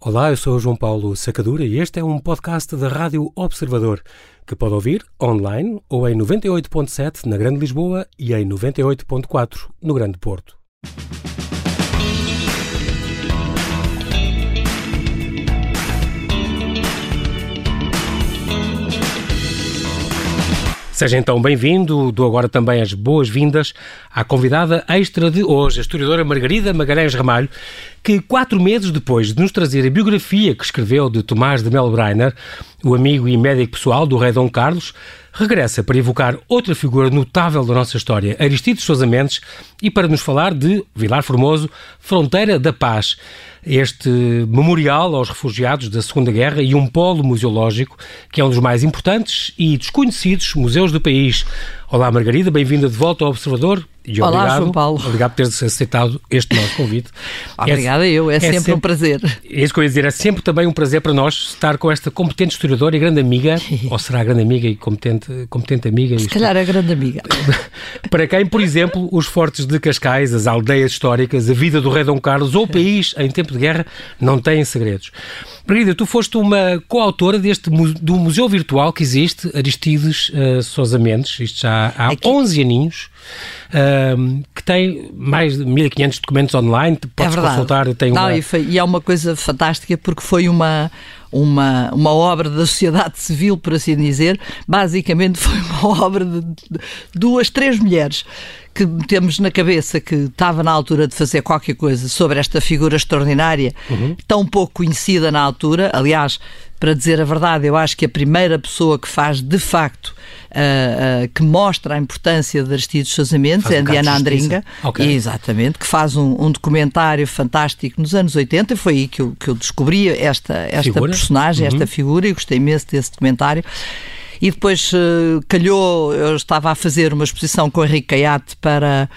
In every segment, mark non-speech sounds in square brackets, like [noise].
Olá, eu sou João Paulo Sacadura e este é um podcast da Rádio Observador, que pode ouvir online ou em 98.7 na Grande Lisboa e em 98.4 no Grande Porto. Seja então bem-vindo, dou agora também as boas-vindas à convidada extra de hoje, a historiadora Margarida Magalhães Ramalho, que quatro meses depois de nos trazer a biografia que escreveu de Tomás de Melbreiner, o amigo e médico pessoal do rei Dom Carlos, regressa para evocar outra figura notável da nossa história, Aristides Sousa Mendes, e para nos falar de Vilar Formoso, Fronteira da Paz este memorial aos refugiados da Segunda Guerra e um polo museológico que é um dos mais importantes e desconhecidos museus do país. Olá, Margarida, bem-vinda de volta ao Observador. E Olá, obrigado, João Paulo. Obrigado por teres aceitado este nosso convite. [laughs] Obrigada é, eu, é, é sempre, sempre, um prazer. É isso que eu ia dizer, é sempre também um prazer para nós estar com esta competente historiadora e grande amiga, [laughs] ou será grande amiga e competente, competente amiga? Se isto, calhar é grande amiga. [laughs] para quem, por exemplo, os fortes de Cascais, as aldeias históricas, a vida do rei Dom Carlos ou o país em tempo de guerra não têm segredos. Margarida, tu foste uma coautora deste do museu virtual que existe, Aristides uh, Sousa Mendes, isto já há Aqui. 11 aninhos, que tem mais de 1500 documentos online, podes é consultar. Tem Não, uma... e, foi, e é uma coisa fantástica porque foi uma, uma, uma obra da sociedade civil, por assim dizer. Basicamente [laughs] foi uma obra de duas, três mulheres que temos na cabeça que estava na altura de fazer qualquer coisa sobre esta figura extraordinária, uhum. tão pouco conhecida na altura. Aliás, para dizer a verdade, eu acho que a primeira pessoa que faz de facto, uh, uh, que mostra a importância de Aristides Sousa Mendes é a Diana Andringa. Okay. Exatamente, que faz um, um, documentário fantástico nos anos 80. Foi aí que eu, que eu descobri esta, esta personagem, uhum. esta figura, e gostei imenso desse documentário e depois uh, calhou, eu estava a fazer uma exposição com o Henrique Caiate para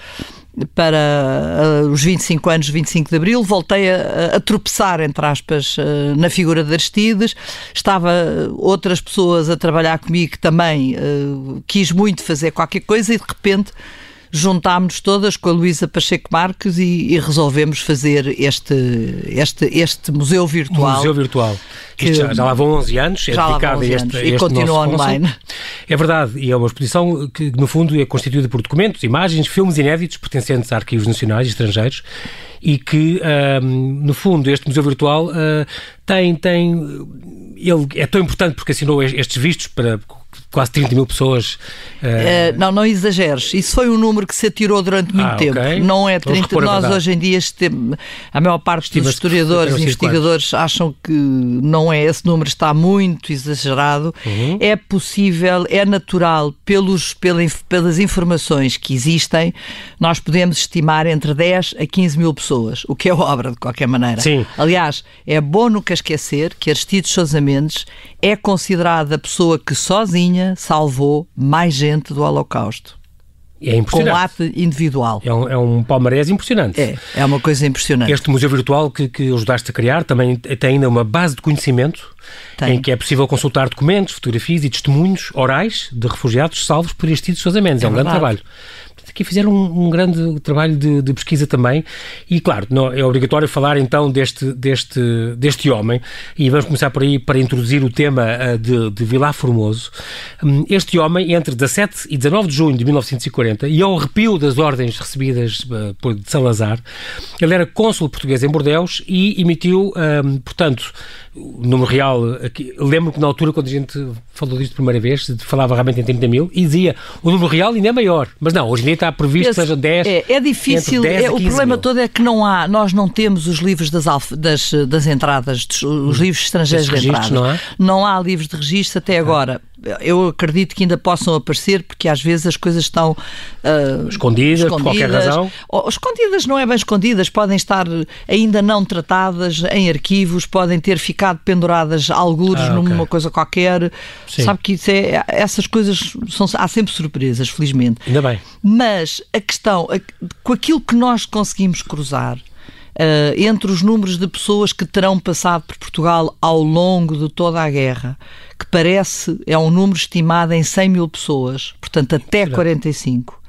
para uh, os 25 anos, 25 de Abril, voltei a, a tropeçar, entre aspas, uh, na figura de Aristides. Estava outras pessoas a trabalhar comigo que também uh, quis muito fazer qualquer coisa e de repente juntámos todas com a Luísa Pacheco Marques e, e, resolvemos fazer este, este, este museu virtual. Museu virtual. Que já, já lá vão 11 anos, é dedicado a este, a este E continua online. É verdade, e é uma exposição que, no fundo, é constituída por documentos, imagens, filmes inéditos pertencentes a arquivos nacionais e estrangeiros e que, no fundo, este museu virtual uh, tem, tem. Ele é tão importante porque assinou estes vistos para quase 30 mil pessoas. Uh... Uh, não, não exageres. Isso foi um número que se atirou durante muito ah, tempo. Okay. Não é 30. Nós hoje em dia, a maior parte dos historiadores e investigadores acham que não é esse número, está muito exagerado. Uhum. É possível, é natural, pelos, pelas informações que existem, nós podemos estimar entre 10 a 15 mil pessoas, o que é obra de qualquer maneira. Sim. Aliás, é bom nunca esquecer que Aristides Sousa Mendes é considerada a pessoa que sozinha salvou mais gente do Holocausto. É impressionante. Com ato individual. É um, é um palmarés impressionante. É, é uma coisa impressionante. Este museu virtual que, que ajudaste a criar também tem ainda uma base de conhecimento tem. em que é possível consultar documentos, fotografias e testemunhos orais de refugiados salvos por Aristides Sousa Mendes. É, é um grande trabalho aqui fizeram um, um grande trabalho de, de, pesquisa também e, claro, não, é obrigatório falar então deste, deste, deste homem e vamos começar por aí para introduzir o tema uh, de, de Vilar Formoso. Um, este homem, entre 17 e 19 de junho de 1940 e ao arrepio das ordens recebidas uh, por de Salazar, ele era cônsul português em Bordeus e emitiu, um, portanto, número real, aqui, lembro que na altura, quando a gente falou disto pela primeira vez, falava realmente em 30 mil e dizia o número real ainda é maior. Mas não, hoje em dia está previsto que seja 10. É, é difícil, é, o problema mil. todo é que não há, nós não temos os livros das, alf, das, das entradas, os hum. livros estrangeiros de entrada. Não, é? não há livros de registro até agora eu acredito que ainda possam aparecer, porque às vezes as coisas estão uh, escondidas, escondidas, por qualquer razão. Ou, escondidas não é bem escondidas, podem estar ainda não tratadas em arquivos, podem ter ficado penduradas algures ah, numa coisa qualquer. Sim. Sabe que é, essas coisas são, há sempre surpresas, felizmente. Ainda bem. Mas a questão, a, com aquilo que nós conseguimos cruzar, Uh, entre os números de pessoas que terão passado por Portugal ao longo de toda a guerra, que parece é um número estimado em 100 mil pessoas, portanto até 45.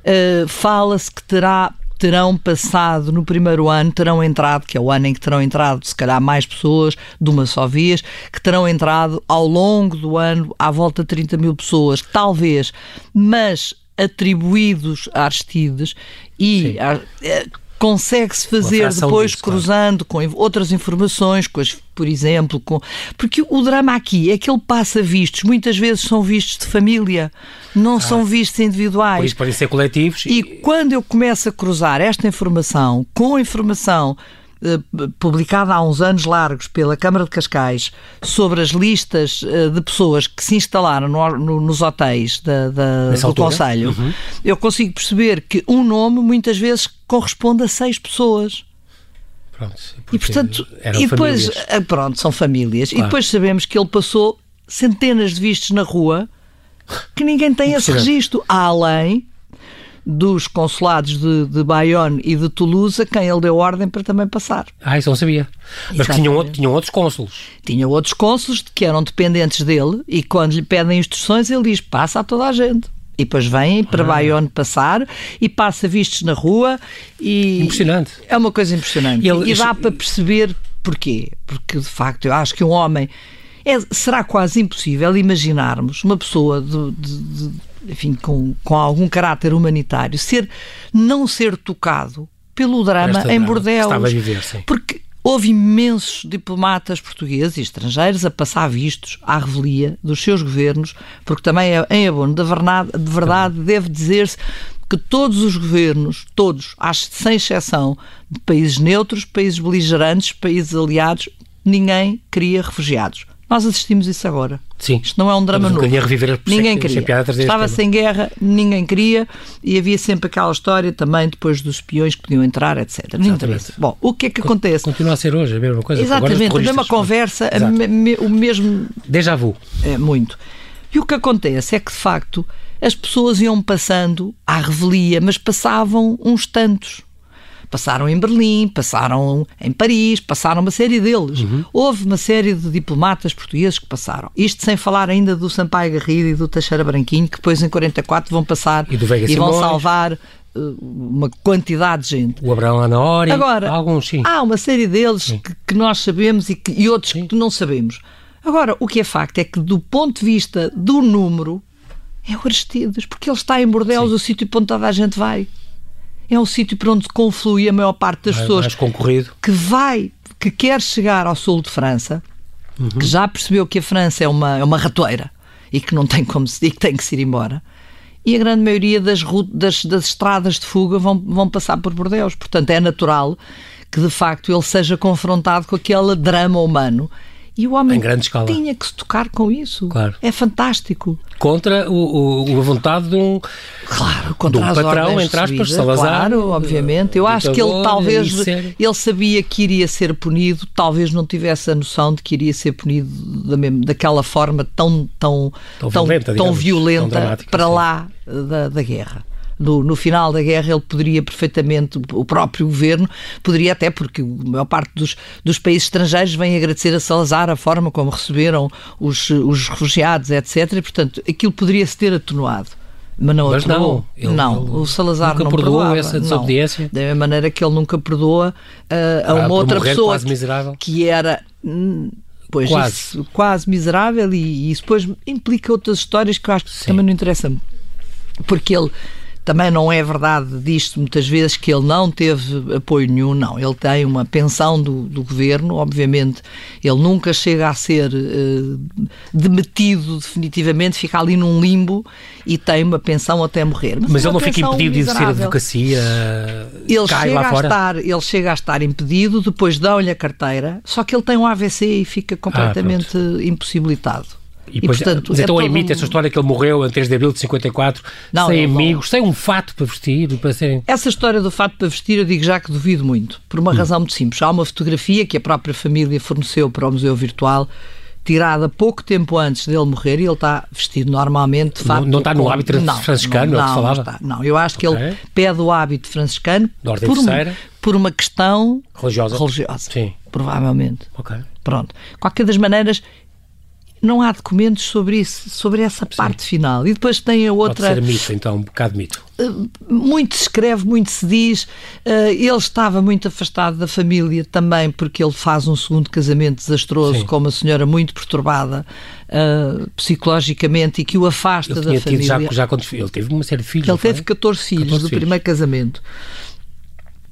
Uh, Fala-se que terá terão passado no primeiro ano, terão entrado, que é o ano em que terão entrado, se calhar mais pessoas, de uma só vez, que terão entrado ao longo do ano à volta de 30 mil pessoas, talvez, mas atribuídos a Aristides e consegue-se fazer depois disso, cruzando claro. com outras informações, com as, por exemplo, com porque o drama aqui é que ele passa vistos, muitas vezes são vistos de família, não ah, são vistos individuais. Por isso podem ser coletivos. E, e quando eu começo a cruzar esta informação com a informação publicada há uns anos largos pela Câmara de Cascais sobre as listas eh, de pessoas que se instalaram no, no, nos hotéis da, da, do altura? Conselho, uhum. eu consigo perceber que um nome muitas vezes corresponde a seis pessoas. Pronto, e portanto, e depois, famílias. Eh, pronto, são famílias. Claro. E depois sabemos que ele passou centenas de vistos na rua que ninguém tem esse registro, além dos consulados de, de Bayonne e de Toulouse, a quem ele deu ordem para também passar. Ah, isso não sabia. Mas tinham, tinham outros cônsulos. Tinha outros cônsulos que eram dependentes dele e quando lhe pedem instruções ele diz, passa a toda a gente. E depois vêm para ah. Bayonne passar e passa vistos na rua e... Impressionante. É uma coisa impressionante. Ele... E dá para perceber porquê. Porque, de facto, eu acho que um homem... É, será quase impossível imaginarmos uma pessoa de, de, de enfim, com, com algum caráter humanitário, ser, não ser tocado pelo drama em Bordeaux. Estava a viver, sim. Porque houve imensos diplomatas portugueses e estrangeiros a passar vistos à revelia dos seus governos, porque também é, em abono da verdade, de verdade deve dizer-se que todos os governos, todos, sem exceção, de países neutros, países beligerantes, países aliados, ninguém queria refugiados. Nós assistimos isso agora. Sim. Isto não é um drama novo. Reviver ninguém queria. Estava sem guerra, ninguém queria e havia sempre aquela história também depois dos espiões que podiam entrar, etc. Interessa. Bom, o que é que acontece? Continua a ser hoje a mesma coisa. Exatamente, a mesma conversa, a me, o mesmo. Déjà vu. É, muito. E o que acontece é que, de facto, as pessoas iam passando à revelia, mas passavam uns tantos passaram em Berlim, passaram em Paris, passaram uma série deles. Uhum. Houve uma série de diplomatas portugueses que passaram. Isto sem falar ainda do Sampaio Garrido e do Teixeira Branquinho, que depois em 44 vão passar e, e vão salvar eh, uma quantidade de gente. O Abraão Anori, Agora, alguns sim. Há uma série deles que, que, nós sabemos e, que, e outros sim. que não sabemos. Agora, o que é facto é que, do ponto de vista do número, é o Aristides, porque ele está em Bordeaux, o sítio onde toda a gente vai é um sítio para onde conflui a maior parte das pessoas mais concorrido. que vai, que quer chegar ao sul de França, uhum. que já percebeu que a França é uma, é uma ratoeira e que não tem como se, e que tem que se ir embora. E a grande maioria das, das, das estradas de fuga vão, vão passar por Bordeaux. Portanto, é natural que de facto ele seja confrontado com aquele drama humano e o homem tinha que se tocar com isso. Claro. É fantástico. Contra o, o a vontade de um, claro, contra de um patrão, entre aspas, Salazar. Claro, obviamente. Eu acho que ele talvez ele sabia que iria ser punido, talvez não tivesse a noção de que iria ser punido da mesma, daquela forma tão, tão, tão, tão violenta, tão violenta tão para sim. lá da, da guerra no, no final da guerra ele poderia perfeitamente, o próprio governo, poderia até, porque a maior parte dos, dos países estrangeiros vem agradecer a Salazar a forma como receberam os, os refugiados, etc. E, portanto, aquilo poderia-se ter atenuado. Mas não, mas não, ele, não, ele o Salazar nunca não perdoou perdoava. essa desobediência. Não. Da mesma maneira que ele nunca perdoa uh, a ah, uma outra pessoa que, que, era hum, pois, quase, isso, quase miserável e, e, isso depois implica outras histórias que eu acho que Sim. também não interessam porque ele também não é verdade disto muitas vezes que ele não teve apoio nenhum, não. Ele tem uma pensão do, do governo, obviamente, ele nunca chega a ser uh, demitido definitivamente, fica ali num limbo e tem uma pensão até morrer. Mas, Mas ele não fica impedido miserável. de exercer advocacia? Ele chega, a estar, ele chega a estar impedido, depois dão-lhe a carteira, só que ele tem um AVC e fica ah, completamente ah, impossibilitado. E, e portanto, mas então é imita essa história que ele morreu em 3 de abril de 54, não, sem amigos, sem um fato para vestir. Para serem... Essa história do fato para vestir eu digo já que duvido muito, por uma hum. razão muito simples. Há uma fotografia que a própria família forneceu para o Museu Virtual tirada pouco tempo antes dele morrer e ele está vestido normalmente de fato. Não, não está no hábito não, franciscano, não, não, falava? Não, está, não, eu acho que okay. ele pede o hábito franciscano por uma, por uma questão religiosa. religiosa Sim. Provavelmente. Ok. Pronto. Qualquer das maneiras, não há documentos sobre isso, sobre essa Sim. parte final. E depois tem a outra. Pode ser mito, então, um bocado mito. Eh, muito se escreve, muito se diz. Eh, ele estava muito afastado da família também, porque ele faz um segundo casamento desastroso Sim. com uma senhora muito perturbada uh, psicologicamente e que o afasta da família. Já, já, ele teve uma série de filhos. Ele teve 14 filhos 14 do filhos. primeiro casamento.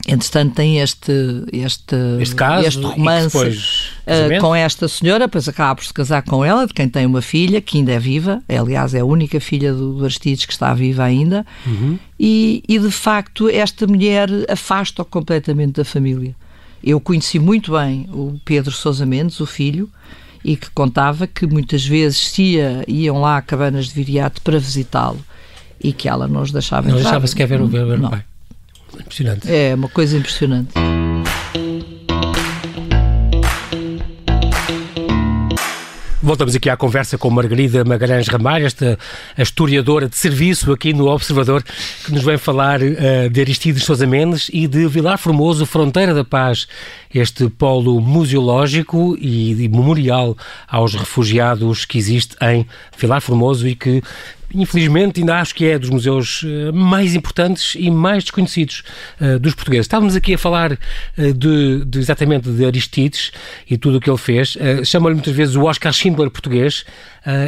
Entretanto, tem este, este, este, caso, este romance uh, com esta senhora, depois acaba por se casar com ela, de quem tem uma filha, que ainda é viva, é, aliás, é a única filha do Aristides que está viva ainda, uhum. e, e de facto esta mulher afasta-o completamente da família. Eu conheci muito bem o Pedro Sousa Mendes, o filho, e que contava que muitas vezes se ia, iam lá a cabanas de Viriato para visitá-lo e que ela não os deixava não entrar. Não deixava sequer ver o, ver o pai. Impressionante. É, uma coisa impressionante. Voltamos aqui à conversa com Margarida Magalhães Ramalho, esta historiadora de serviço aqui no Observador, que nos vem falar uh, de Aristides Sousa Mendes e de Vilar Formoso, Fronteira da Paz, este polo museológico e, e memorial aos refugiados que existe em Vilar Formoso e que infelizmente, ainda acho que é dos museus eh, mais importantes e mais desconhecidos uh, dos portugueses. Estávamos aqui a falar uh, de, de, exatamente de Aristides e tudo o que ele fez. Uh, Chamam-lhe muitas vezes o Oscar Schindler português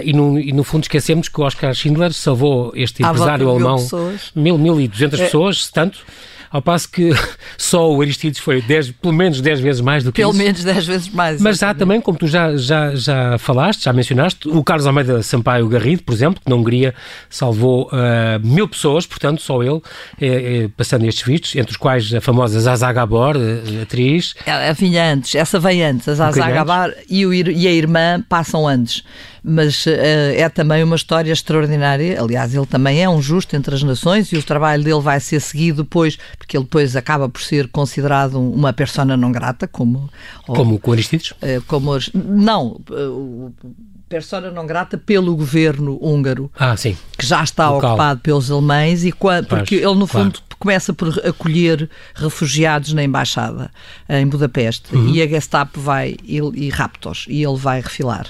e no, e, no, fundo, esquecemos que o Oscar Schindler salvou este empresário alemão. Mil, mil e duzentas é. pessoas, tanto ao passo que [laughs] só o Aristides foi dez, pelo menos 10 vezes mais do que pelo isso. Pelo menos 10 vezes mais. Mas há também, como tu já, já, já falaste, já mencionaste, o Carlos Almeida Sampaio Garrido, por exemplo, que na Hungria salvou uh, mil pessoas, portanto, só ele, é, é, passando estes vistos, entre os quais a famosa Zaza Gabor, atriz. Ela vinha antes, essa veio antes, a Zaza um Gabor e, o, e a irmã passam antes mas uh, é também uma história extraordinária. Aliás, ele também é um justo entre as nações e o trabalho dele vai ser seguido depois, porque ele depois acaba por ser considerado uma persona não grata, como. Como o Aristides? Uh, como, não, uh, persona não grata pelo governo húngaro, ah, que já está Local. ocupado pelos alemães, e porque ele, no fundo, claro. começa por acolher refugiados na embaixada em Budapeste, uhum. e a Gestapo vai e, e raptos, e ele vai refilar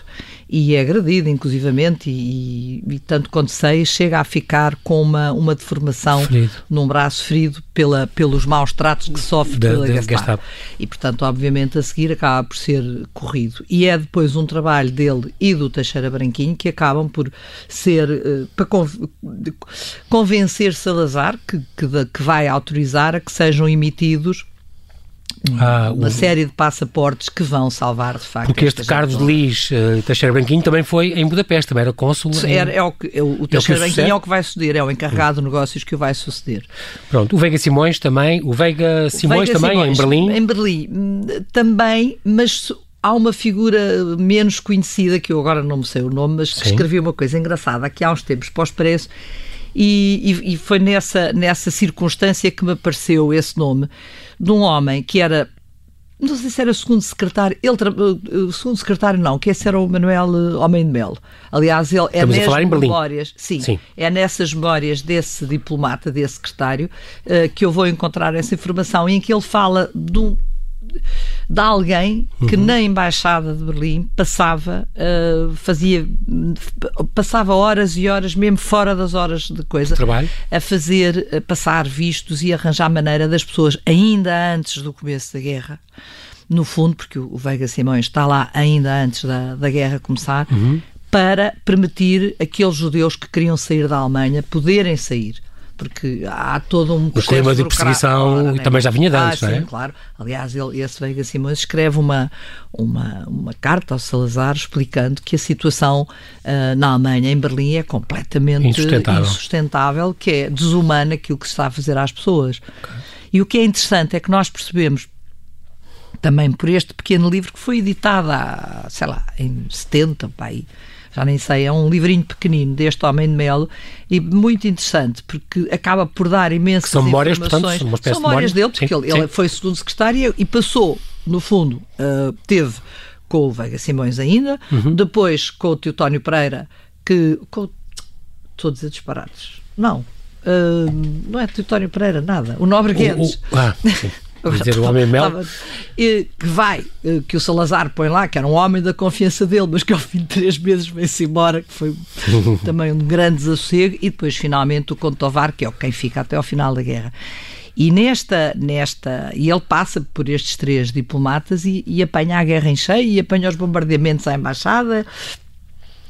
e é agredido, inclusivamente, e, e, tanto quanto sei, chega a ficar com uma, uma deformação ferido. num braço ferido pela, pelos maus tratos que sofre da, pela Gestapo. Gestapo. E, portanto, obviamente, a seguir acaba por ser corrido. E é depois um trabalho dele e do Teixeira Branquinho que acabam por ser, uh, para convencer Salazar, que, que, que vai autorizar a que sejam emitidos ah, uma o... série de passaportes que vão salvar de facto. Porque este Carlos de Lis uh, Teixeira Branquinho também foi em Budapeste, também era cônsul. Em... É, é o, que, é o, o Teixeira é Branquinho é o que vai suceder, é o encarregado de negócios que o vai suceder. Pronto, o Veiga Simões também, o Veiga Simões Veiga também Simões, em Berlim. Em Berlim hum, também, mas há uma figura menos conhecida, que eu agora não me sei o nome, mas que escreveu uma coisa engraçada aqui há uns tempos pós-preço. E, e, e foi nessa, nessa circunstância que me apareceu esse nome de um homem que era não sei se era o segundo secretário, ele, o segundo secretário não, que esse era o Manuel eh, Homem de Melo. Aliás, ele é nas memórias, sim, sim, é nessas memórias desse diplomata, desse secretário, uh, que eu vou encontrar essa informação em que ele fala de um, de alguém que uhum. na embaixada de Berlim passava uh, fazia passava horas e horas mesmo fora das horas de coisa Trabalho. a fazer a passar vistos e arranjar maneira das pessoas ainda antes do começo da guerra no fundo porque o Veiga Simões está lá ainda antes da, da guerra começar uhum. para permitir aqueles judeus que queriam sair da Alemanha poderem sair porque há todo um O clima de perseguição também já vinha de antes, ah, não é? Sim, claro. Aliás, ele, esse Veiga Simões escreve uma, uma, uma carta ao Salazar explicando que a situação uh, na Alemanha, em Berlim, é completamente insustentável. insustentável, que é desumana aquilo que se está a fazer às pessoas. Okay. E o que é interessante é que nós percebemos também por este pequeno livro que foi editado há, sei lá, em 70, pai, já nem sei, é um livrinho pequenino deste Homem de Melo e muito interessante, porque acaba por dar imensas são memórias, informações. Portanto, são, são memórias dele, porque sim, ele, sim. ele, foi segundo secretário e passou, no fundo, uh, teve com o Veiga Simões ainda, uhum. depois com o Teutónio Pereira, que. Com, estou a dizer disparados. Não. Uh, não é Teutónio Pereira, nada. O Nobre Guedes. O, o, ah, [laughs] dizer o homem mel. Que vai, eh, que o Salazar põe lá, que era um homem da confiança dele, mas que ao fim de três meses veio-se embora, que foi [laughs] também um grande desassossego, e depois finalmente o Contovar, que é quem fica até ao final da guerra. E nesta, nesta, e ele passa por estes três diplomatas e, e apanha a guerra em cheio e apanha os bombardeamentos à embaixada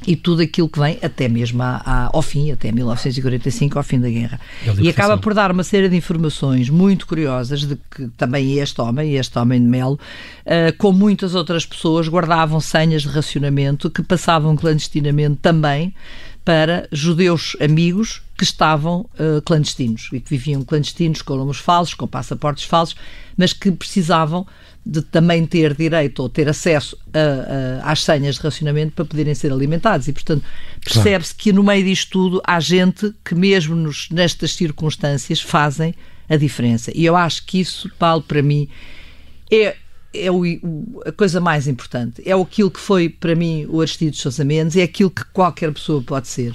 e tudo aquilo que vem até mesmo a, a, ao fim, até 1945, ao fim da guerra. E acaba por dar uma série de informações muito curiosas de que também este homem, este homem de Melo, uh, com muitas outras pessoas, guardavam senhas de racionamento que passavam clandestinamente também para judeus amigos que estavam uh, clandestinos e que viviam clandestinos com nomes falsos, com passaportes falsos, mas que precisavam de também ter direito ou ter acesso a, a, às senhas de racionamento para poderem ser alimentados. E, portanto, percebe-se que no meio disto tudo há gente que, mesmo nos, nestas circunstâncias, fazem a diferença. E eu acho que isso, Paulo, para mim, é é o, o, a coisa mais importante. É aquilo que foi para mim o Aristides Sousa Mendes, é aquilo que qualquer pessoa pode ser.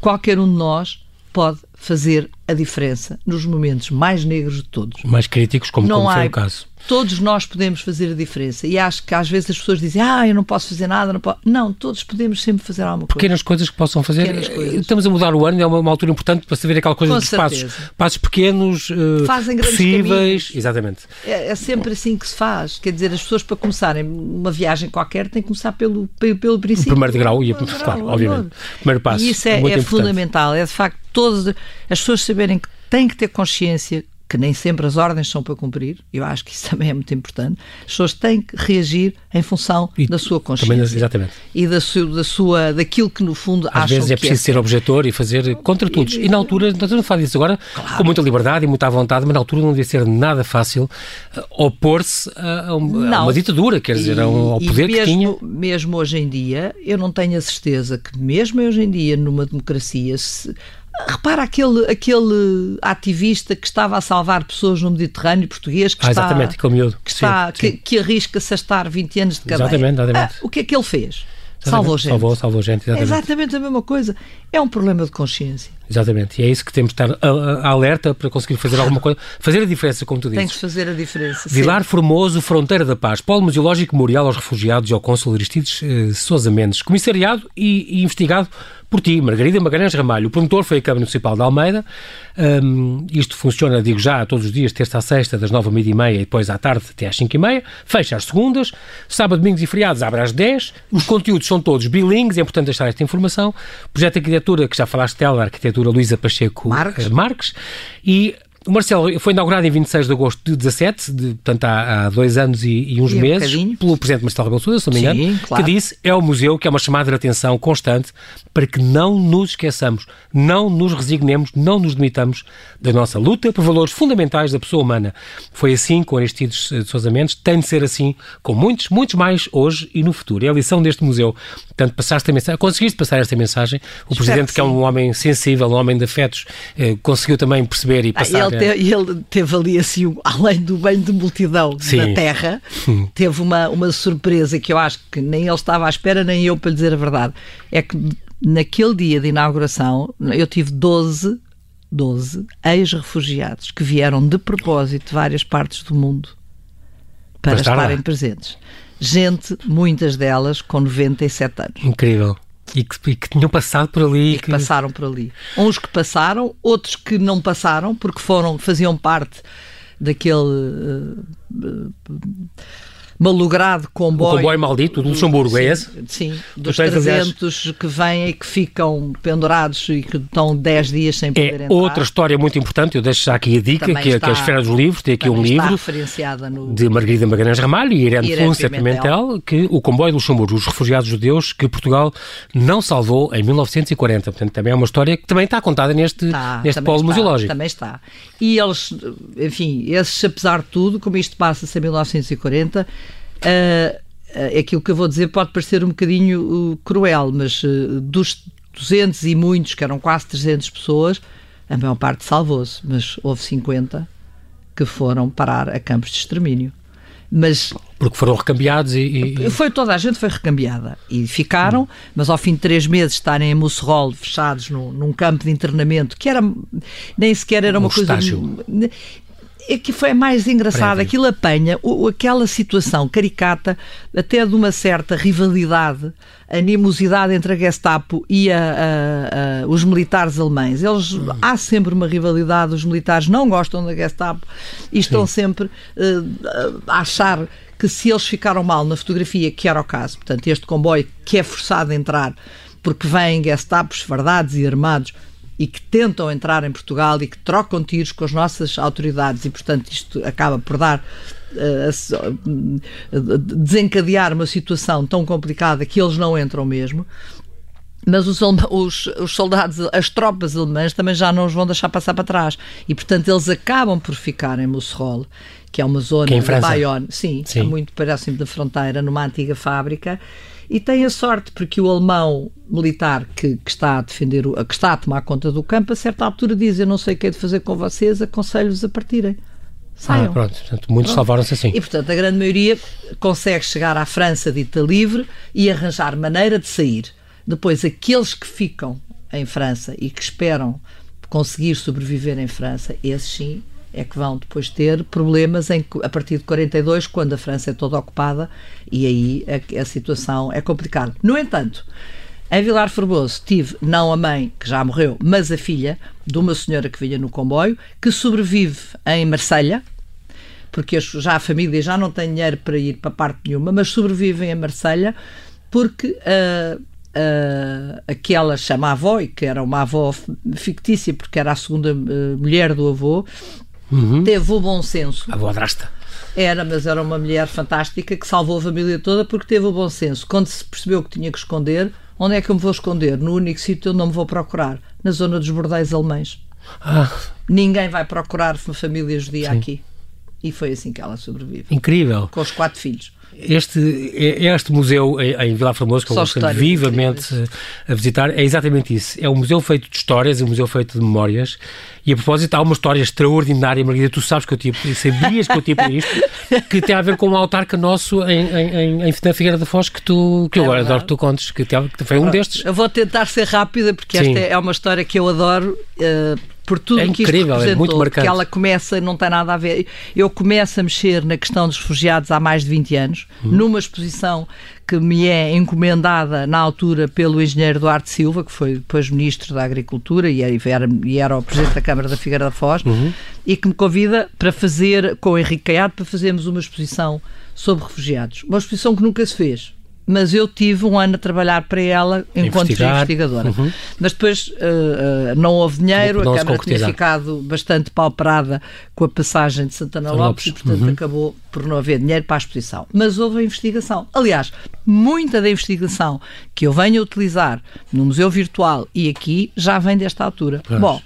Qualquer um de nós pode fazer a diferença nos momentos mais negros de todos. Mais críticos, como, não como foi há, o caso. Todos nós podemos fazer a diferença. E acho que às vezes as pessoas dizem, ah, eu não posso fazer nada. Não, posso. não todos podemos sempre fazer alguma coisa. Pequenas coisas que possam fazer. Estamos a mudar o ano, é uma, uma, altura importante para saber aquela coisa Com dos passos, passos pequenos, uh, Fazem possíveis. Exatamente. É, é, sempre assim que se faz. Quer dizer, as pessoas para começarem uma viagem qualquer têm que começar pelo, pelo, pelo princípio. O primeiro degrau, e, claro, obviamente. Primeiro passo. E isso é, é fundamental. É de facto todas as pessoas saberem que têm que ter consciência que nem sempre as ordens são para cumprir, eu acho que isso [laughs] também é muito importante, as pessoas têm que reagir em função e da sua consciência. Também, exatamente. E da sua, da sua, daquilo que no fundo Às vezes é preciso é. ser objetor e fazer contra todos. E, e, na altura, não estou a falar disso agora claro. com muita liberdade e muita vontade, mas na altura não devia ser nada fácil uh, opor-se a, uma, a, uma ditadura, quer dizer, ao, ao poder mesmo, que tinha. Mesmo hoje em dia, eu não tenho a certeza que mesmo hoje em dia, numa democracia, se, Repara aquele, aquele ativista que estava a salvar pessoas no Mediterrâneo português que ah, está, exatamente, que, miúdo. que, está, sim, que, sim. que arrisca-se a estar 20 anos de cadeia. Exatamente, exatamente. Ah, o que é que ele fez? Salvou gente. Salvou, salvou gente, exatamente. É exatamente a mesma coisa. É um problema de consciência. Exatamente. E é isso que temos de estar alerta para conseguir fazer alguma coisa, fazer a diferença, como tu dizes. Tem que fazer a diferença. Vilar sim. Formoso, Fronteira da Paz, Polo Museológico Memorial aos Refugiados e ao Cônsul Aristides eh, Sousa Mendes, comissariado e, e investigado por ti, Margarida Magalhães Ramalho. O promotor foi a Câmara Municipal de Almeida. Um, isto funciona, digo já, todos os dias, terça a sexta, das nove à meia e meia e depois à tarde até às cinco e meia. Fecha às segundas. Sábado, domingos e feriados abre às dez. Os conteúdos são todos bilingues, é importante deixar esta informação. Projeto de Arquitetura, que já falaste dela, Arquitetura Luísa Pacheco Marques. Marques. E o Marcelo foi inaugurado em 26 de agosto de 17, de, portanto há, há dois anos e, e uns e meses, um pelo Presidente Marcelo Rebelo Sousa, se não me engano, Sim, claro. que disse é o museu que é uma chamada de atenção constante para que não nos esqueçamos, não nos resignemos, não nos demitamos da nossa luta por valores fundamentais da pessoa humana. Foi assim com Aristides de Sousa Mendes, tem de ser assim com muitos, muitos mais hoje e no futuro. É a lição deste museu. Portanto, passaste a mensagem, conseguiste passar esta mensagem. O Espero Presidente, que, que, é um homem sensível, um homem de afetos, eh, conseguiu também perceber e ah, passar... Ah, te, ele teve ali, assim, além do bem de multidão Sim. na terra, teve uma, uma surpresa que eu acho que nem ele estava à espera, nem eu, para lhe dizer a verdade. É que naquele dia de inauguração, eu tive 12, 12 ex-refugiados que vieram de propósito de várias partes do mundo para, estarem presentes. Gente, muitas delas com 97 anos. Incrível. E que, e que, tinham passado por ali. E que, que, passaram por ali. Uns que passaram, outros que não passaram, porque foram, faziam parte daquele. Uh, uh, malogrado comboio. O comboio maldito do Luxemburgo, sim, é esse? Sim, dos 300 que vêm e que ficam pendurados e que estão 10 dias sem poder é entrar. outra história muito importante, eu deixo já aqui a dica, que, está, que é a Esfera dos Livros, tem aqui um livro no... de Margarida Magalhães Ramalho e Irene, Irene Fúncia Pimentel, que o comboio do Luxemburgo, os refugiados judeus que Portugal não salvou em 1940. Portanto, também é uma história que também está contada neste, está, neste polo está, museológico. Também está. E eles, enfim, esses, apesar de tudo, como isto passa-se em 1940, uh, aquilo que eu vou dizer pode parecer um bocadinho uh, cruel, mas uh, dos 200 e muitos, que eram quase 300 pessoas, a maior parte salvou-se, mas houve 50 que foram parar a campos de extermínio. Mas porque foram recambiados e, e, Foi toda a gente foi recambiada e ficaram, hum. mas ao fim de três meses estarem em Musserol fechados num, num campo de internamento que era nem sequer era uma um coisa. É que foi mais engraçado. Aquilo apanha o, aquela situação caricata, até de uma certa rivalidade, animosidade entre a Gestapo e a, a, a, os militares alemães. Eles, uhum. Há sempre uma rivalidade, os militares não gostam da Gestapo e estão Sim. sempre uh, a achar que se eles ficaram mal na fotografia, que era o caso, portanto, este comboio que é forçado a entrar porque vêm Gestapos fardados e armados e que tentam entrar em Portugal e que trocam tiros com as nossas autoridades e, portanto, isto acaba por dar uh, desencadear uma situação tão complicada que eles não entram mesmo. Mas os, os, os, soldados, as tropas alemãs também já não os vão deixar passar para trás. E, portanto, eles acabam por ficar em Musserol, que é uma zona é de Bayonne. Sim, Sim, é muito próximo da fronteira, numa antiga fábrica e tem a sorte porque o alemão militar que, que, está a defender, o, que está a tomar conta do campo, a certa altura diz: Eu não sei o que é de fazer com vocês, aconselho-vos a partirem. Saiam. Ah, pronto, portanto, muitos salvaram-se assim. E, portanto, a grande maioria consegue chegar à França dita livre e arranjar maneira de sair. Depois, aqueles que ficam em França e que esperam conseguir sobreviver em França, esses sim é que vão depois ter problemas em, a partir de 42, quando a França é toda ocupada, e aí a, a situação é complicada. No entanto, em Vilar Formoso tive não a mãe, que já morreu, mas a filha de uma senhora que vinha no comboio, que sobrevive em Marselha, porque já a família já não tem dinheiro para ir para parte nenhuma, mas sobrevivem em Marselha porque uh, uh, aquela chama avó, e que era uma avó fictícia, porque era a segunda uh, mulher do avô, uhum. teve o bom senso. A avó drasta. Era, mas era uma mulher fantástica que salvou a família toda porque teve o bom senso. Quando se percebeu que tinha que esconder, onde é que eu me vou esconder? No único sítio onde não me vou procurar, na zona dos bordéis alemães. Ah. Ninguém vai procurar uma família judia Sim. aqui. E foi assim que ela sobrevive. Incrível. Com os quatro filhos. Este, este museu em Vila Formoso, que eu gosto vivamente a visitar, é exatamente isso. É um museu feito de histórias, é um museu feito de memórias. E a propósito, há uma história extraordinária, Margarida, tu sabes que eu tive, sabias que eu tive isto, que tem a ver com um autarca nosso em, em, em, na Figueira da Foz que, tu, que eu é adoro que tu contes, que, que foi um destes. Eu vou tentar ser rápida, porque Sim. esta é uma história que eu adoro. Uh, por tudo é que incrível, isto é muito marcante. que ela começa, não tem nada a ver. Eu começo a mexer na questão dos refugiados há mais de 20 anos, uhum. numa exposição que me é encomendada na altura pelo engenheiro Duarte Silva, que foi depois ministro da Agricultura e era, e era o presidente da Câmara da Figueira da Foz, uhum. e que me convida para fazer, com o Henrique Caiado, para fazermos uma exposição sobre refugiados. Uma exposição que nunca se fez mas eu tive um ano a trabalhar para ela enquanto investigadora. Uhum. Mas depois uh, não houve dinheiro, não, a Câmara tinha ficado bastante pauperada com a passagem de Santana Lopes, Lopes, e, portanto, uhum. acabou por não haver dinheiro para a exposição. Mas houve a investigação. Aliás, muita da investigação que eu venho a utilizar no Museu Virtual e aqui já vem desta altura. Pois. Bom,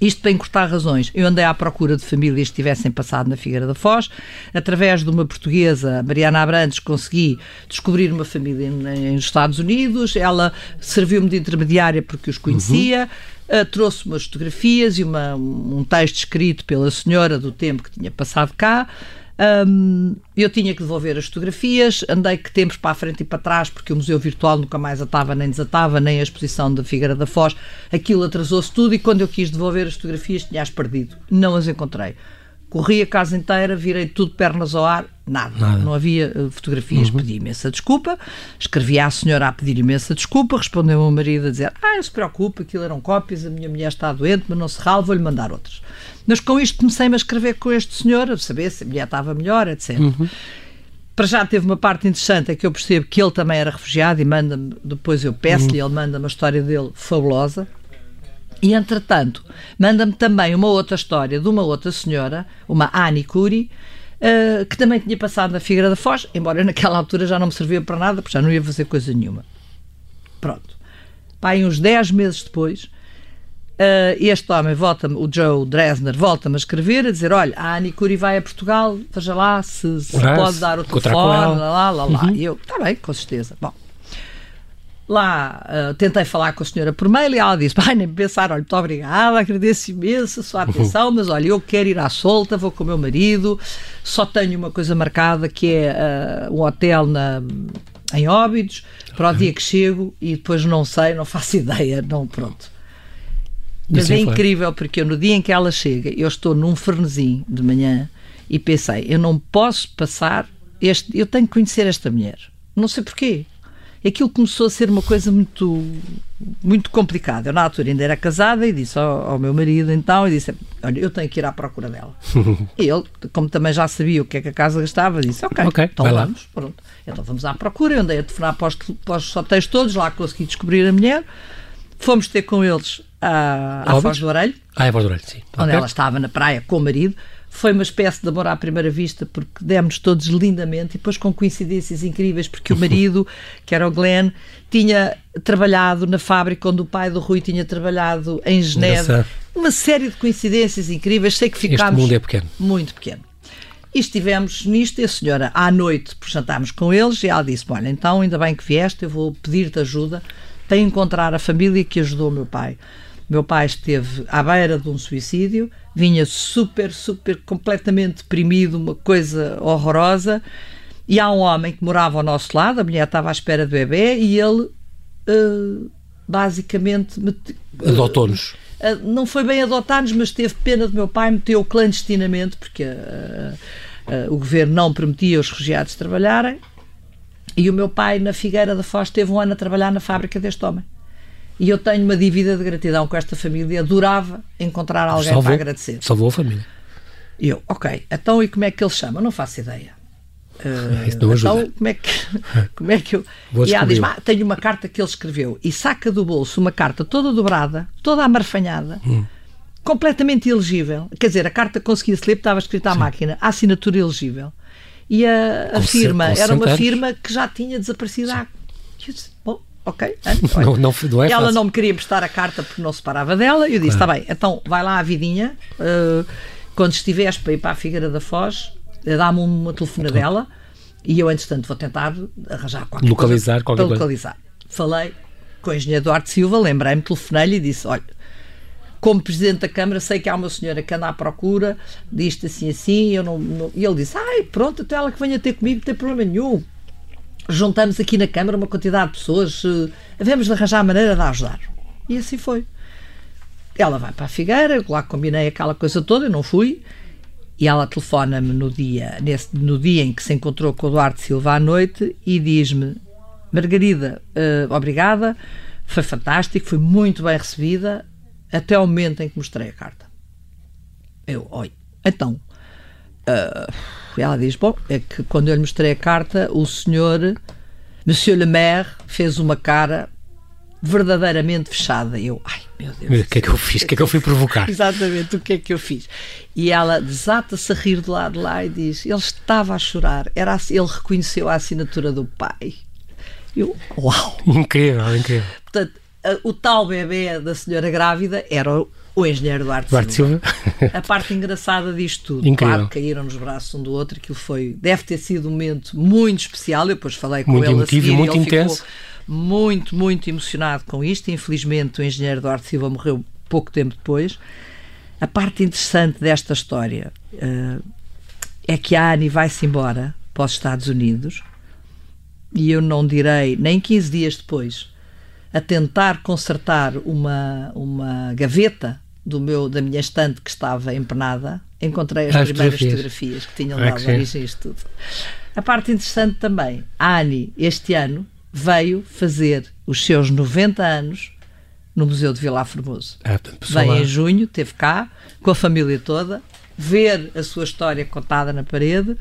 isto para encurtar razões. Eu andei à procura de famílias que tivessem passado na Figueira da Foz. Através de uma portuguesa, Mariana Abrantes, consegui descobrir uma família nos Estados Unidos. Ela serviu-me de intermediária porque os conhecia. Uhum. Uh, trouxe umas fotografias e uma, um texto escrito pela senhora do tempo que tinha passado cá. Um, eu tinha que devolver as fotografias, andei que tempos para a frente e para trás, porque o Museu Virtual nunca mais atava nem desatava, nem a exposição da Figueira da Foz. Aquilo atrasou-se tudo e quando eu quis devolver as fotografias tinha-as perdido. Não as encontrei. Corri a casa inteira, virei tudo pernas ao ar, nada. nada. Não havia uh, fotografias. Uhum. Pedi imensa desculpa. Escrevi à senhora a pedir imensa desculpa. Respondeu o meu marido a dizer: Ah, não se preocupe, aquilo eram cópias, a minha mulher está doente, mas não se rala, vou-lhe mandar outras. Mas com isto comecei-me a escrever com este senhor, a saber se a mulher estava melhor, etc. Uhum. Para já teve uma parte interessante, é que eu percebo que ele também era refugiado e manda-me, depois eu peço-lhe, uhum. ele manda-me a história dele fabulosa. E, entretanto, manda-me também uma outra história de uma outra senhora, uma Annie Curie, uh, que também tinha passado na Figueira da Foz, embora naquela altura já não me servia para nada, porque já não ia fazer coisa nenhuma. Pronto. Pai, uns 10 meses depois, Uh, este homem volta o Joe Dresner, volta-me a escrever, a dizer: Olha, a Annie Curie vai a Portugal, veja lá se, se pode dar o telefone, lá, lá, lá, lá. Uhum. E eu, está bem, com certeza. Bom, lá uh, tentei falar com a senhora por mail e ela disse: Pai, nem pensar, olha, muito obrigada, agradeço imenso a sua atenção, mas olha, eu quero ir à solta, vou com o meu marido, só tenho uma coisa marcada que é uh, um hotel na, em Óbidos para o dia que chego e depois não sei, não faço [laughs] ideia, não, pronto. Mas assim é foi. incrível porque eu, no dia em que ela chega, eu estou num fernezinho de manhã e pensei, eu não posso passar este, eu tenho que conhecer esta mulher. Não sei porquê. Aquilo começou a ser uma coisa muito muito complicada. Eu, na altura, ainda era casada e disse ao, ao meu marido, então, e disse: Olha, eu tenho que ir à procura dela. [laughs] e ele, como também já sabia o que é que a casa gastava, disse: Ok, okay então vamos. Lá. Pronto. Então vamos à procura. Eu andei a telefonar para os, para os hotéis todos, lá consegui descobrir a mulher. Fomos ter com eles à, à Foz do Orelho. Ah, é Foz do Orelho, sim. Onde ela estava na praia com o marido. Foi uma espécie de amor à primeira vista, porque demos todos lindamente e depois com coincidências incríveis, porque o marido, que era o Glenn, tinha trabalhado na fábrica onde o pai do Rui tinha trabalhado em Geneve. Uma série de coincidências incríveis. Sei que ficámos. Este mundo é pequeno. Muito pequeno. E estivemos nisto, e a senhora, à noite, jantámos com eles, e ela disse: Olha, então ainda bem que vieste, eu vou pedir-te ajuda para encontrar a família que ajudou o meu pai. Meu pai esteve à beira de um suicídio, vinha super, super, completamente deprimido, uma coisa horrorosa. E há um homem que morava ao nosso lado, a mulher estava à espera do bebê e ele uh, basicamente. Adotou-nos. Uh, não foi bem adotar-nos, mas teve pena do meu pai, meteu clandestinamente, porque uh, o governo não permitia os refugiados trabalharem. E o meu pai, na Figueira da Foz, teve um ano a trabalhar na fábrica deste homem. E eu tenho uma dívida de gratidão com esta família. Adorava encontrar alguém salvou, para agradecer. Salvou a família. E eu, ok, então e como é que ele chama? Não faço ideia. Uh, Isso não ajuda. Então, como é que, [laughs] como é que eu. Vou e ela diz: ah, tenho uma carta que ele escreveu e saca do bolso uma carta toda dobrada, toda amarfanhada, hum. completamente ilegível. Quer dizer, a carta conseguia se ler, estava escrita à Sim. máquina, a assinatura ilegível. E a, a firma era uma firma que já tinha desaparecido há. Bom, ok. [laughs] não, não, não é ela fácil. não me queria prestar a carta porque não se parava dela. E eu disse: está claro. bem, então vai lá à vidinha. Uh, quando estiveres para ir para a Figueira da Foz, dá-me uma telefona dela e eu, entretanto, vou tentar arranjar qualquer localizar coisa qualquer para localizar. Falei com o engenheiro Duarte Silva, lembrei-me, telefonei-lhe e disse: olha, como presidente da Câmara, sei que há uma senhora que anda à procura disto assim assim. Eu não, não... E ele disse: ai, pronto, até ela que venha ter comigo, não tem problema nenhum. Juntamos aqui na Câmara uma quantidade de pessoas, uh, devemos de arranjar a maneira de ajudar. E assim foi. Ela vai para a Figueira, lá combinei aquela coisa toda, eu não fui. E ela telefona-me no dia, nesse, no dia em que se encontrou com o Duarte Silva à noite e diz-me: Margarida, uh, obrigada, foi fantástico, foi muito bem recebida, até ao momento em que mostrei a carta. Eu, oi, então. Uh, ela diz: Bom, é que quando eu lhe mostrei a carta, o senhor, Monsieur le Maire, fez uma cara verdadeiramente fechada. Eu, ai meu Deus. O que é que eu fiz? O que é que eu fui provocar? [laughs] Exatamente, o que é que eu fiz? E ela desata-se a rir do lado de lá e diz: ele estava a chorar, era ele reconheceu a assinatura do pai. Eu, uau! Incrível, incrível. Portanto, o tal bebê da senhora grávida era o, engenheiro Duarte, Duarte Silva. Silva. A parte engraçada disto tudo, Incrível. claro, caíram nos braços um do outro, aquilo foi, deve ter sido um momento muito especial. Eu depois falei com muito ele emotivo, a seguir, muito ele intenso. Ficou, muito, muito emocionado com isto. Infelizmente, o engenheiro Duarte Silva morreu pouco tempo depois. A parte interessante desta história uh, é que a Annie vai-se embora para os Estados Unidos e eu não direi nem 15 dias depois a tentar consertar uma, uma gaveta do meu, da minha estante que estava empenada, encontrei as, as primeiras fotografias. fotografias que tinham dado origem a isto tudo. A parte interessante também, a Annie, este ano, veio fazer os seus 90 anos no Museu de Vila Formoso. Ah, Veio em junho, teve cá, com a família toda, ver a sua história contada na parede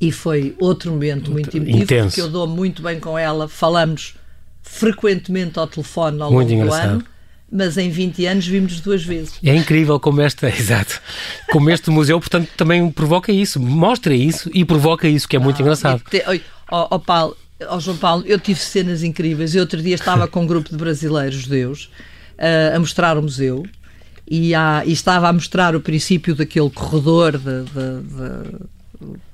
e foi outro momento muito emotivo, Intenso. porque eu dou muito bem com ela, falamos frequentemente ao telefone ao longo do ano mas em 20 anos vimos duas vezes. É incrível como esta, [laughs] exato, como este museu, portanto, também provoca isso, mostra isso e provoca isso, que é muito ah, engraçado. Ó oh, oh, Paulo, oh, João Paulo, eu tive cenas incríveis. Eu outro dia estava com um grupo de brasileiros judeus uh, a mostrar o museu e, há, e, estava a mostrar o princípio daquele corredor de, de, de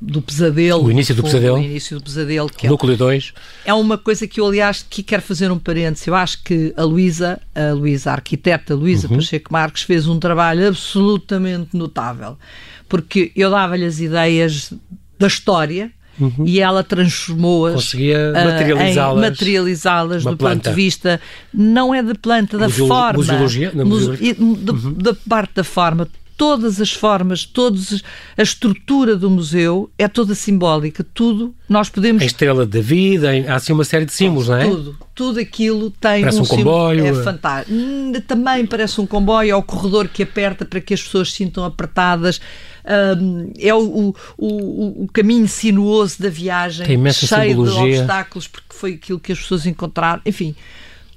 do pesadelo. O início do pesadelo. O início do pesadelo. Que Núcleo 2. É, é uma coisa que eu, aliás, que quero fazer um parênteses. Eu acho que a Luísa, a Luísa, a arquiteta Luísa uhum. Pacheco Marques, fez um trabalho absolutamente notável. Porque eu dava-lhe as ideias da história uhum. e ela transformou-as. Conseguia materializá-las. Uh, materializá-las do planta. ponto de vista, não é da planta, da forma. Museologia? Muse, uhum. da, parte da forma todas as formas, todas a estrutura do museu é toda simbólica, tudo nós podemos... A estrela da vida, há assim uma série de símbolos, não é? Tudo, tudo aquilo tem parece um, um comboio. É fantástico. Hum, também parece um comboio, é o corredor que aperta para que as pessoas se sintam apertadas, um, é o, o, o, caminho sinuoso da viagem, cheio simbologia. de obstáculos, porque foi aquilo que as pessoas encontraram, enfim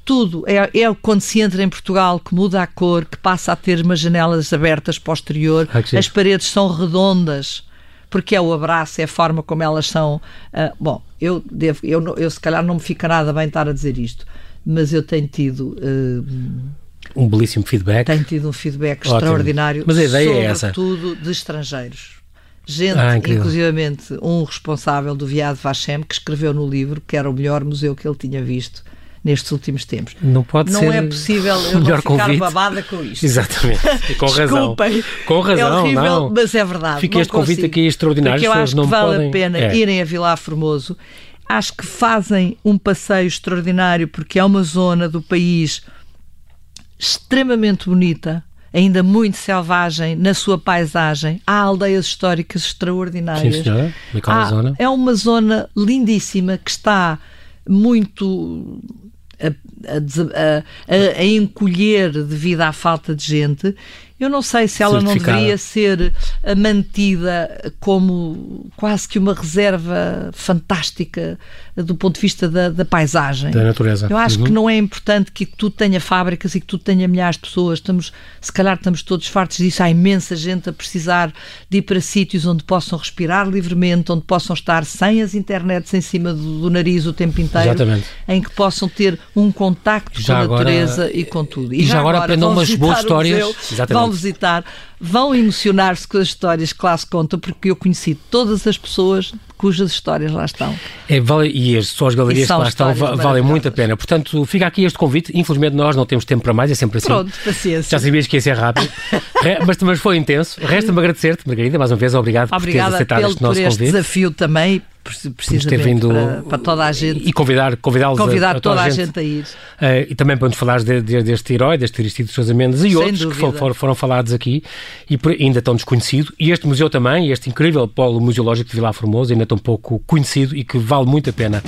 tudo. É, é quando se entra em Portugal que muda a cor, que passa a ter umas janelas abertas para o exterior, ah, as paredes são redondas porque é o abraço, é a forma como elas são. Uh, bom, eu devo, eu, eu se calhar não me fica nada bem estar a dizer isto, mas eu tenho tido. Uh, um belíssimo feedback. Tenho tido um feedback Ótimo. extraordinário. Mas a ideia é essa. Tudo de estrangeiros. Gente, ah, inclusivamente um responsável do Viado Vashem, que escreveu no livro que era o melhor museu que ele tinha visto nestes últimos tempos. Não pode não ser. Não é possível eu não ficar convite. babada com [laughs] isto. Exatamente. E com razão. Com razão, é horrível, não. mas é verdade. Fica este convite consigo, aqui extraordinário. Porque eu acho que vale podem... a pena é. irem a Vilar Formoso. Acho que fazem um passeio extraordinário porque é uma zona do país extremamente bonita, ainda muito selvagem na sua paisagem. Há aldeias históricas extraordinárias. Sim, senhora. Há, zona. É uma zona lindíssima que está muito a, a, a, a, encolher devido à falta de gente, eu não sei se ela não deveria ser eh, mantida como quase que uma reserva fantástica do ponto de vista da, da paisagem. Da natureza. Eu acho uhum. que não é importante que tudo tenha fábricas e que tudo tenha milhares de pessoas. Estamos, se calhar estamos todos fartos disso. Há imensa gente a precisar de ir para sítios onde possam respirar livremente, onde possam estar sem as internets em cima do, do nariz o tempo inteiro. Exatamente. Em que possam ter um contacto já com a agora, natureza e com tudo. E, e já, já, agora, aprendam umas boas histórias. Museu, vão visitar, vão emocionar-se com as histórias que lá se contam, porque eu conheci todas as pessoas cujas histórias lá estão. É, vale, e as, só as galerias que lá estão valem muito a pena. Portanto, fica aqui este convite. Infelizmente, nós não temos tempo para mais, é sempre assim. Pronto, paciência. Já sabias que ia ser rápido, [laughs] mas, mas foi intenso. Resta-me agradecer-te, Margarida, mais uma vez. Obrigado Obrigada por teres aceitado pelo, este nosso por este convite. desafio também precisamente ter vindo para, para, toda a gente e convidar convidá-los convidar a, a toda, toda a gente, gente a ir. Uh, e também para nos falares de, de, deste herói deste Aristides de Sousa Mendes e Sem outros dúvida. que foram, foram, falados aqui e ainda tão desconhecido. E este museu também este incrível polo museológico de Vila Formosa ainda tão pouco conhecido e que vale muito a pena